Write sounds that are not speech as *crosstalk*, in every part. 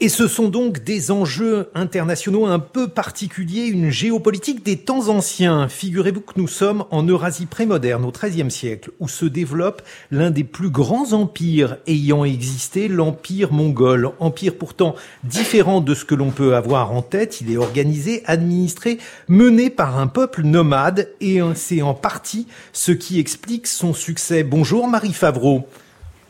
Et ce sont donc des enjeux internationaux un peu particuliers, une géopolitique des temps anciens. Figurez-vous que nous sommes en Eurasie prémoderne au XIIIe siècle, où se développe l'un des plus grands empires ayant existé, l'empire mongol. Empire pourtant différent de ce que l'on peut avoir en tête. Il est organisé, administré, mené par un peuple nomade, et c'est en partie ce qui explique son succès. Bonjour Marie Favreau.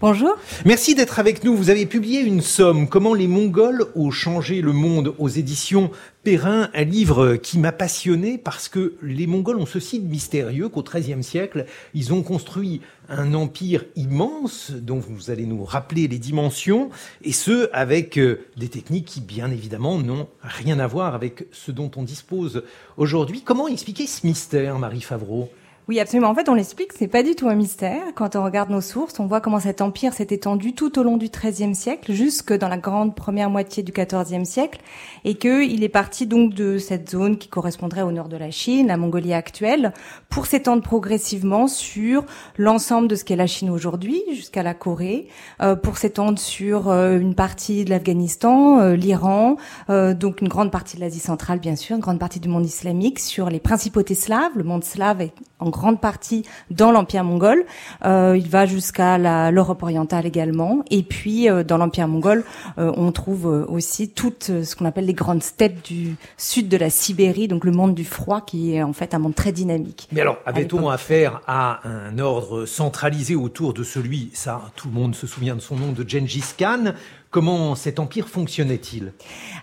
Bonjour. Merci d'être avec nous. Vous avez publié une somme, Comment les Mongols ont changé le monde aux éditions Perrin, un livre qui m'a passionné parce que les Mongols ont ceci de mystérieux qu'au XIIIe siècle, ils ont construit un empire immense dont vous allez nous rappeler les dimensions et ce avec euh, des techniques qui bien évidemment n'ont rien à voir avec ce dont on dispose aujourd'hui. Comment expliquer ce mystère, Marie Favreau? Oui, absolument. En fait, on l'explique, c'est pas du tout un mystère. Quand on regarde nos sources, on voit comment cet empire s'est étendu tout au long du XIIIe siècle, jusque dans la grande première moitié du XIVe siècle, et qu'il est parti donc de cette zone qui correspondrait au nord de la Chine, la Mongolie actuelle, pour s'étendre progressivement sur l'ensemble de ce qu'est la Chine aujourd'hui, jusqu'à la Corée, euh, pour s'étendre sur euh, une partie de l'Afghanistan, euh, l'Iran, donc une grande partie de l'Asie centrale, bien sûr, une grande partie du monde islamique, sur les principautés slaves. Le monde slave est en grande partie dans l'Empire mongol. Euh, il va jusqu'à l'Europe orientale également. Et puis, euh, dans l'Empire mongol, euh, on trouve aussi toutes ce qu'on appelle les grandes steppes du sud de la Sibérie, donc le monde du froid, qui est en fait un monde très dynamique. Mais alors, avait-on affaire à un ordre centralisé autour de celui, ça, tout le monde se souvient de son nom, de Gengis Khan Comment cet empire fonctionnait-il?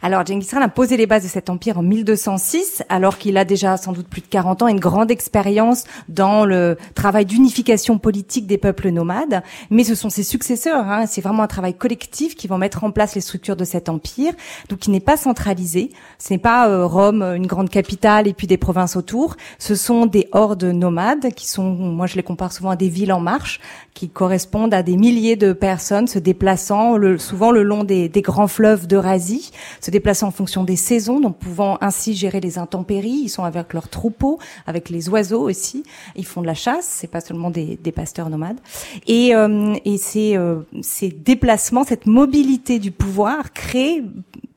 Alors, Genghis Khan a posé les bases de cet empire en 1206, alors qu'il a déjà sans doute plus de 40 ans, une grande expérience dans le travail d'unification politique des peuples nomades. Mais ce sont ses successeurs, hein, c'est vraiment un travail collectif qui vont mettre en place les structures de cet empire. Donc, il n'est pas centralisé. Ce n'est pas euh, Rome, une grande capitale, et puis des provinces autour. Ce sont des hordes nomades qui sont, moi je les compare souvent à des villes en marche, qui correspondent à des milliers de personnes se déplaçant souvent long des, grands fleuves d'Eurasie, se déplaçant en fonction des saisons, donc pouvant ainsi gérer les intempéries. Ils sont avec leurs troupeaux, avec les oiseaux aussi. Ils font de la chasse, c'est pas seulement des, pasteurs nomades. Et, euh, ces, euh, ces déplacements, cette mobilité du pouvoir crée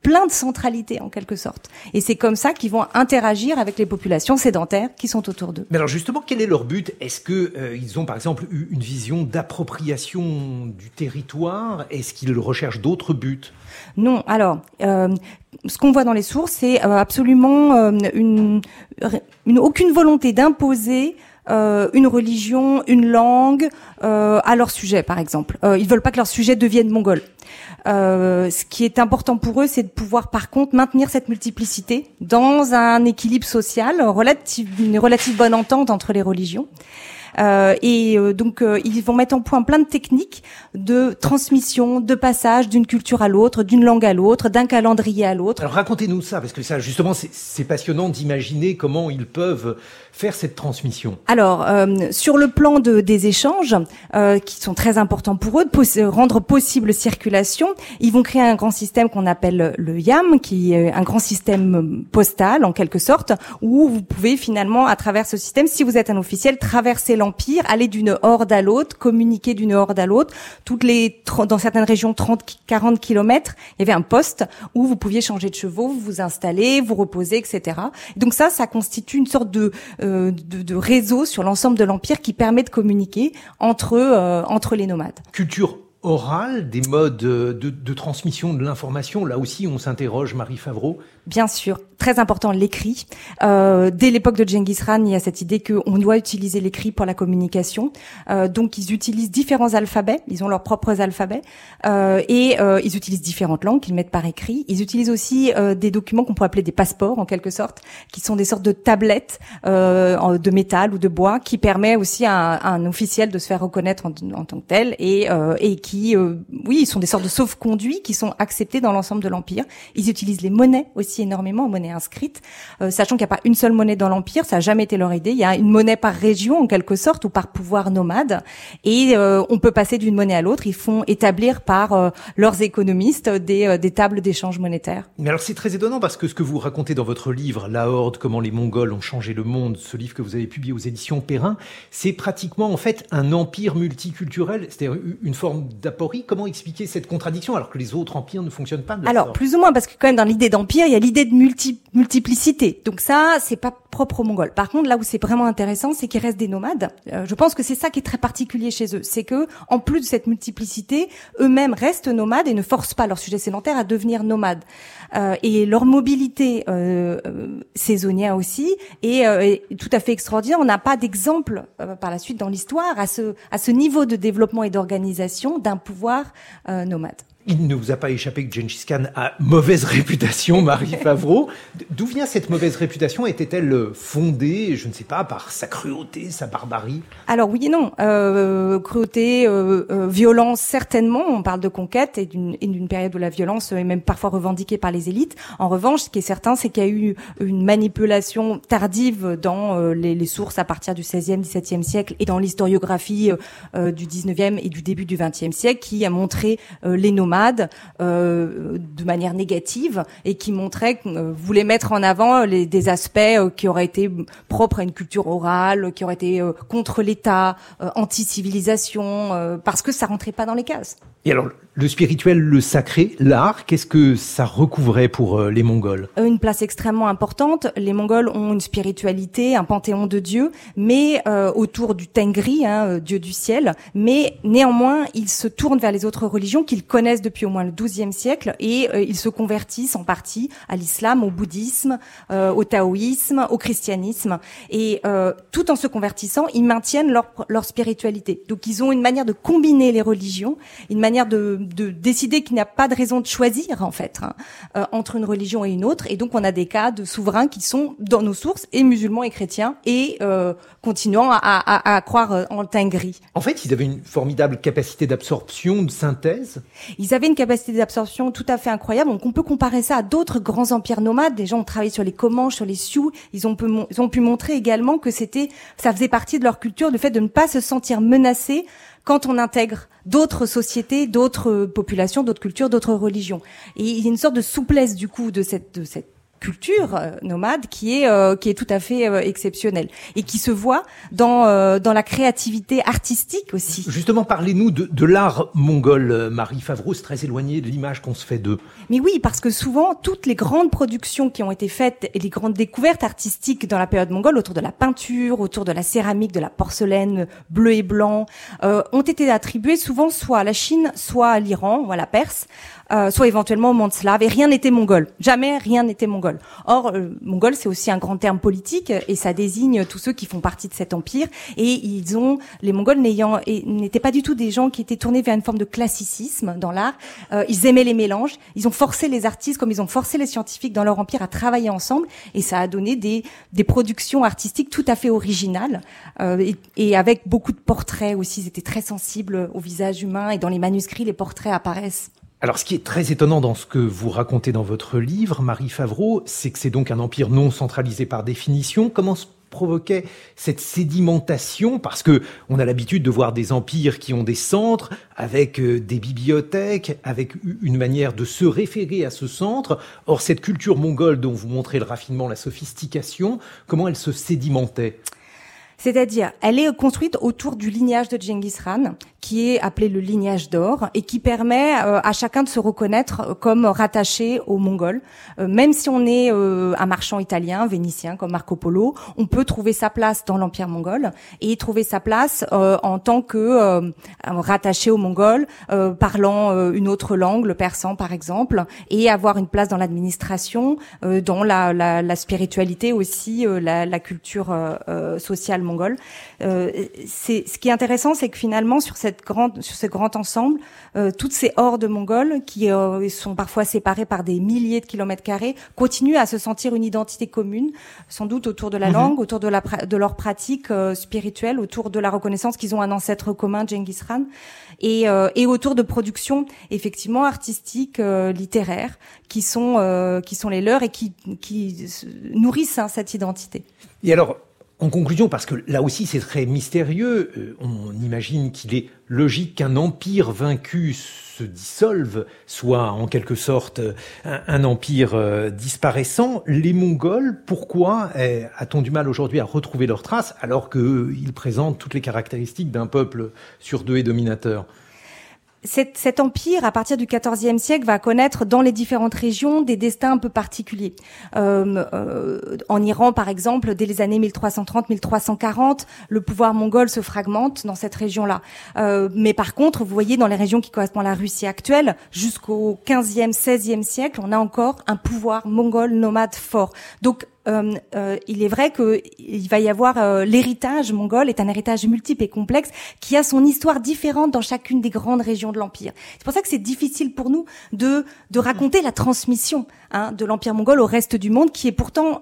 plein de centralité en quelque sorte. Et c'est comme ça qu'ils vont interagir avec les populations sédentaires qui sont autour d'eux. Mais alors justement, quel est leur but? Est-ce que euh, ils ont par exemple eu une vision d'appropriation du territoire? Est-ce qu'ils recherchent d'autres buts? Non. Alors. Euh, ce qu'on voit dans les sources, c'est euh, absolument une, une, aucune volonté d'imposer une religion, une langue à leur sujet, par exemple. ils veulent pas que leur sujet devienne mongol. Euh, ce qui est important pour eux, c'est de pouvoir par contre maintenir cette multiplicité dans un équilibre social, relative, une relative bonne entente entre les religions. Euh, et euh, donc euh, ils vont mettre en point plein de techniques de transmission, de passage d'une culture à l'autre, d'une langue à l'autre, d'un calendrier à l'autre. Alors racontez-nous ça, parce que ça justement c'est passionnant d'imaginer comment ils peuvent faire cette transmission. Alors sur le plan de, des échanges, qui sont très importants pour eux, de rendre possible circulation, ils vont créer un grand système qu'on appelle le YAM, qui est un grand système postal en quelque sorte, où vous pouvez finalement à travers ce système, si vous êtes un officiel, traverser l'empire, aller d'une horde à l'autre, communiquer d'une horde à l'autre. Toutes les dans certaines régions 30 40 kilomètres, il y avait un poste où vous pouviez changer de chevaux, vous installer, vous reposer, etc. donc ça, ça constitue une sorte de euh, de, réseau sur l'ensemble de l'empire qui permet de communiquer entre euh, entre les nomades. Culture orale, des modes de, de transmission de l'information. Là aussi, on s'interroge, Marie Favreau. Bien sûr, très important l'écrit. Euh, dès l'époque de Genghis Khan, il y a cette idée qu'on doit utiliser l'écrit pour la communication. Euh, donc ils utilisent différents alphabets, ils ont leurs propres alphabets euh, et ils utilisent différentes langues qu'ils mettent par écrit. Ils utilisent aussi des documents qu'on pourrait appeler des passeports en quelque sorte, qui sont des sortes de tablettes de métal ou de bois qui permet aussi à, un officiel de se faire reconnaître en, en tant que tel et, et qui, oui, ils sont des sortes de sauf-conduits qui sont acceptés dans l'ensemble de l'empire. Ils utilisent les monnaies aussi énormément, monnaies inscrite, euh, sachant qu'il n'y a pas une seule monnaie dans l'empire, ça n'a jamais été leur idée. Il y a une monnaie par région en quelque sorte ou par pouvoir nomade, et euh, on peut passer d'une monnaie à l'autre. Ils font établir par euh, leurs économistes des, des tables d'échange monétaire. Mais alors c'est très étonnant parce que ce que vous racontez dans votre livre, La Horde, comment les Mongols ont changé le monde, ce livre que vous avez publié aux éditions Perrin, c'est pratiquement en fait un empire multiculturel, c'est-à-dire une forme d'aporie. Comment expliquer cette contradiction alors que les autres empires ne fonctionnent pas de Alors, plus ou moins, parce que quand même dans l'idée d'empire, il y a l'idée de multiplicité. Donc ça, c'est pas propre aux Mongols. Par contre, là où c'est vraiment intéressant, c'est qu'ils restent des nomades. Euh, je pense que c'est ça qui est très particulier chez eux. C'est que, en plus de cette multiplicité, eux-mêmes restent nomades et ne forcent pas leurs sujets sédentaires à devenir nomades. Euh, et leur mobilité euh, euh saisonnière aussi est, est, tout à fait extraordinaire. On n'a pas d'exemple par la suite dans l'histoire à ce, à ce niveau de développement et d'organisation d'un pouvoir nomade. Il ne vous a pas échappé que Gengis Khan a mauvaise réputation, *laughs* Marie Favreau. D'où vient cette mauvaise réputation? Était-elle fondée, je ne sais pas, par sa cruauté, sa barbarie? Alors oui et non. Euh, cruauté, euh, euh, violence, certainement. On parle de conquête et d'une période où la violence est même parfois revendiquée par les élites. En revanche, ce qui est certain, c'est qu'il y a eu une manipulation tardive dans euh, les, sources à partir du XVIe, XVIIe siècle et dans l'historiographie euh, du XIXe et du début du XXe siècle qui a montré les euh, de manière négative et qui montrait euh, voulait mettre en avant des aspects euh, qui auraient été propres à une culture orale, qui auraient été contre l'État, anti-civilisation, parce que ça rentrait pas dans les cases. Le spirituel, le sacré, l'art, qu'est-ce que ça recouvrait pour euh, les Mongols? Une place extrêmement importante. Les Mongols ont une spiritualité, un panthéon de dieux, mais euh, autour du Tengri, hein, euh, dieu du ciel. Mais néanmoins, ils se tournent vers les autres religions qu'ils connaissent depuis au moins le XIIe siècle et ils se convertissent en partie à l'islam, au bouddhisme, au taoïsme, au christianisme. Et tout en se convertissant, ils maintiennent leur, leur spiritualité. Donc, ils ont une manière de combiner les religions, une manière de, de décider qu'il n'y a pas de raison de choisir en fait hein, euh, entre une religion et une autre. Et donc on a des cas de souverains qui sont dans nos sources et musulmans et chrétiens et euh, continuant à, à, à, croire euh, en Tengri. En fait, ils avaient une formidable capacité d'absorption, de synthèse. Ils avaient une capacité d'absorption tout à fait incroyable. Donc on peut comparer ça à d'autres grands empires nomades. Des gens ont travaillé sur les Comanches, sur les Sioux. Ils ont, pu, ils ont pu montrer également que c'était, ça faisait partie de leur culture, le fait de ne pas se sentir menacé quand on intègre d'autres sociétés, d'autres populations, d'autres cultures, d'autres religions. Et il y a une sorte de souplesse du coup de cette, de cette culture euh, nomade qui est euh, qui est tout à fait euh, exceptionnelle et qui se voit dans dans la créativité artistique aussi. Justement, parlez-nous de, de l'art mongol, Marie Favreau, c'est très éloigné de l'image qu'on se fait d'eux. Mais oui, parce que souvent toutes les grandes productions qui ont été faites et les grandes découvertes artistiques dans la période mongole autour de la peinture, autour de la céramique, de la porcelaine bleu et blanc, ont été attribuées souvent soit à la Chine, soit à l'Iran ou à la Perse. Euh, soit éventuellement au monde slave, et rien n'était mongol. Jamais rien n'était mongol. Or, euh, mongol, c'est aussi un grand terme politique, et ça désigne tous ceux qui font partie de cet empire. Et ils ont, les Mongols n'ayant, n'étaient pas du tout des gens qui étaient tournés vers une forme de classicisme dans l'art. Euh, ils aimaient les mélanges. Ils ont forcé les artistes, comme ils ont forcé les scientifiques dans leur empire à travailler ensemble, et ça a donné des, des productions artistiques tout à fait originales, et, et avec beaucoup de portraits aussi. Ils étaient très sensibles au visage humain, et dans les manuscrits, les portraits apparaissent. Alors, ce qui est très étonnant dans ce que vous racontez dans votre livre, Marie Favreau, c'est que c'est donc un empire non centralisé par définition. Comment se provoquait cette sédimentation? Parce que on a l'habitude de voir des empires qui ont des centres avec euh, des bibliothèques, avec une manière de se référer à ce centre. Or, cette culture mongole dont vous montrez le raffinement, la sophistication, comment elle se sédimentait? C'est-à-dire, elle est construite autour du lignage de Genghis Khan, qui est appelé le lignage d'or, et qui permet euh, à chacun de se reconnaître comme rattaché aux Mongols. Euh, même si on est euh, un marchand italien, vénitien, comme Marco Polo, on peut trouver sa place dans l'Empire mongol, et trouver sa place en tant que rattaché aux Mongols, parlant une autre langue, le persan par exemple, et avoir une place dans l'administration, dans la, spiritualité aussi, la, la culture sociale mongole. Euh, c'est ce qui est intéressant, c'est que finalement sur cette grande, sur ce grand ensemble, euh, toutes ces hordes mongoles qui euh, sont parfois séparées par des milliers de kilomètres carrés continuent à se sentir une identité commune, sans doute autour de la mhm. langue, autour de, la, de leur pratique spirituelle, autour de la reconnaissance qu'ils ont un ancêtre commun, Genghis Khan, et, et autour de productions effectivement artistiques, littéraires, qui sont qui sont les leurs et qui, qui nourrissent hein, cette identité. Et alors, en conclusion, parce que là aussi c'est très mystérieux, euh, on imagine qu'il est logique qu'un empire vaincu se dissolve, soit en quelque sorte un, empire euh, disparaissant. Les Mongols, pourquoi a-t-on du mal aujourd'hui à retrouver leurs traces alors qu'ils présentent toutes les caractéristiques d'un peuple sur deux et dominateur cet, empire, à partir du XIVe siècle, va connaître dans les différentes régions des destins un peu particuliers. Euh, euh, en Iran, par exemple, dès les années 1330-1340, le pouvoir mongol se fragmente dans cette région-là. Euh, mais par contre, vous voyez, dans les régions qui correspondent à la Russie actuelle, jusqu'au XVe, XVIe siècle, on a encore un pouvoir mongol nomade fort. Donc euh, euh, il est vrai qu'il va y avoir euh, l'héritage mongol est un héritage multiple et complexe qui a son histoire différente dans chacune des grandes régions de l'empire. C'est pour ça que c'est difficile pour nous de de raconter la transmission hein, de l'empire mongol au reste du monde, qui est pourtant,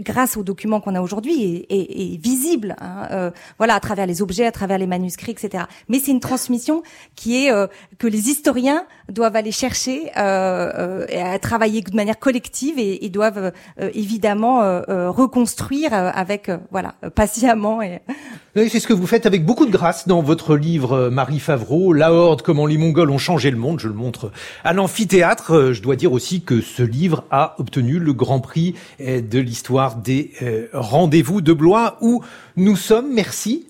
grâce aux documents qu'on a aujourd'hui, est, visible. Hein, voilà, à travers les objets, à travers les manuscrits, etc. Mais c'est une transmission qui est que les historiens doivent aller chercher et à travailler de manière collective et, et doivent évidemment euh, euh, reconstruire euh, avec voilà patiemment. Et... *laughs* C'est ce que vous faites avec beaucoup de grâce dans votre livre, Marie Favreau, La Horde, comment les Mongols ont changé le monde. Je le montre à l'amphithéâtre. Je dois dire aussi que ce livre a obtenu le Grand Prix de l'histoire des rendez-vous de Blois où nous sommes. Merci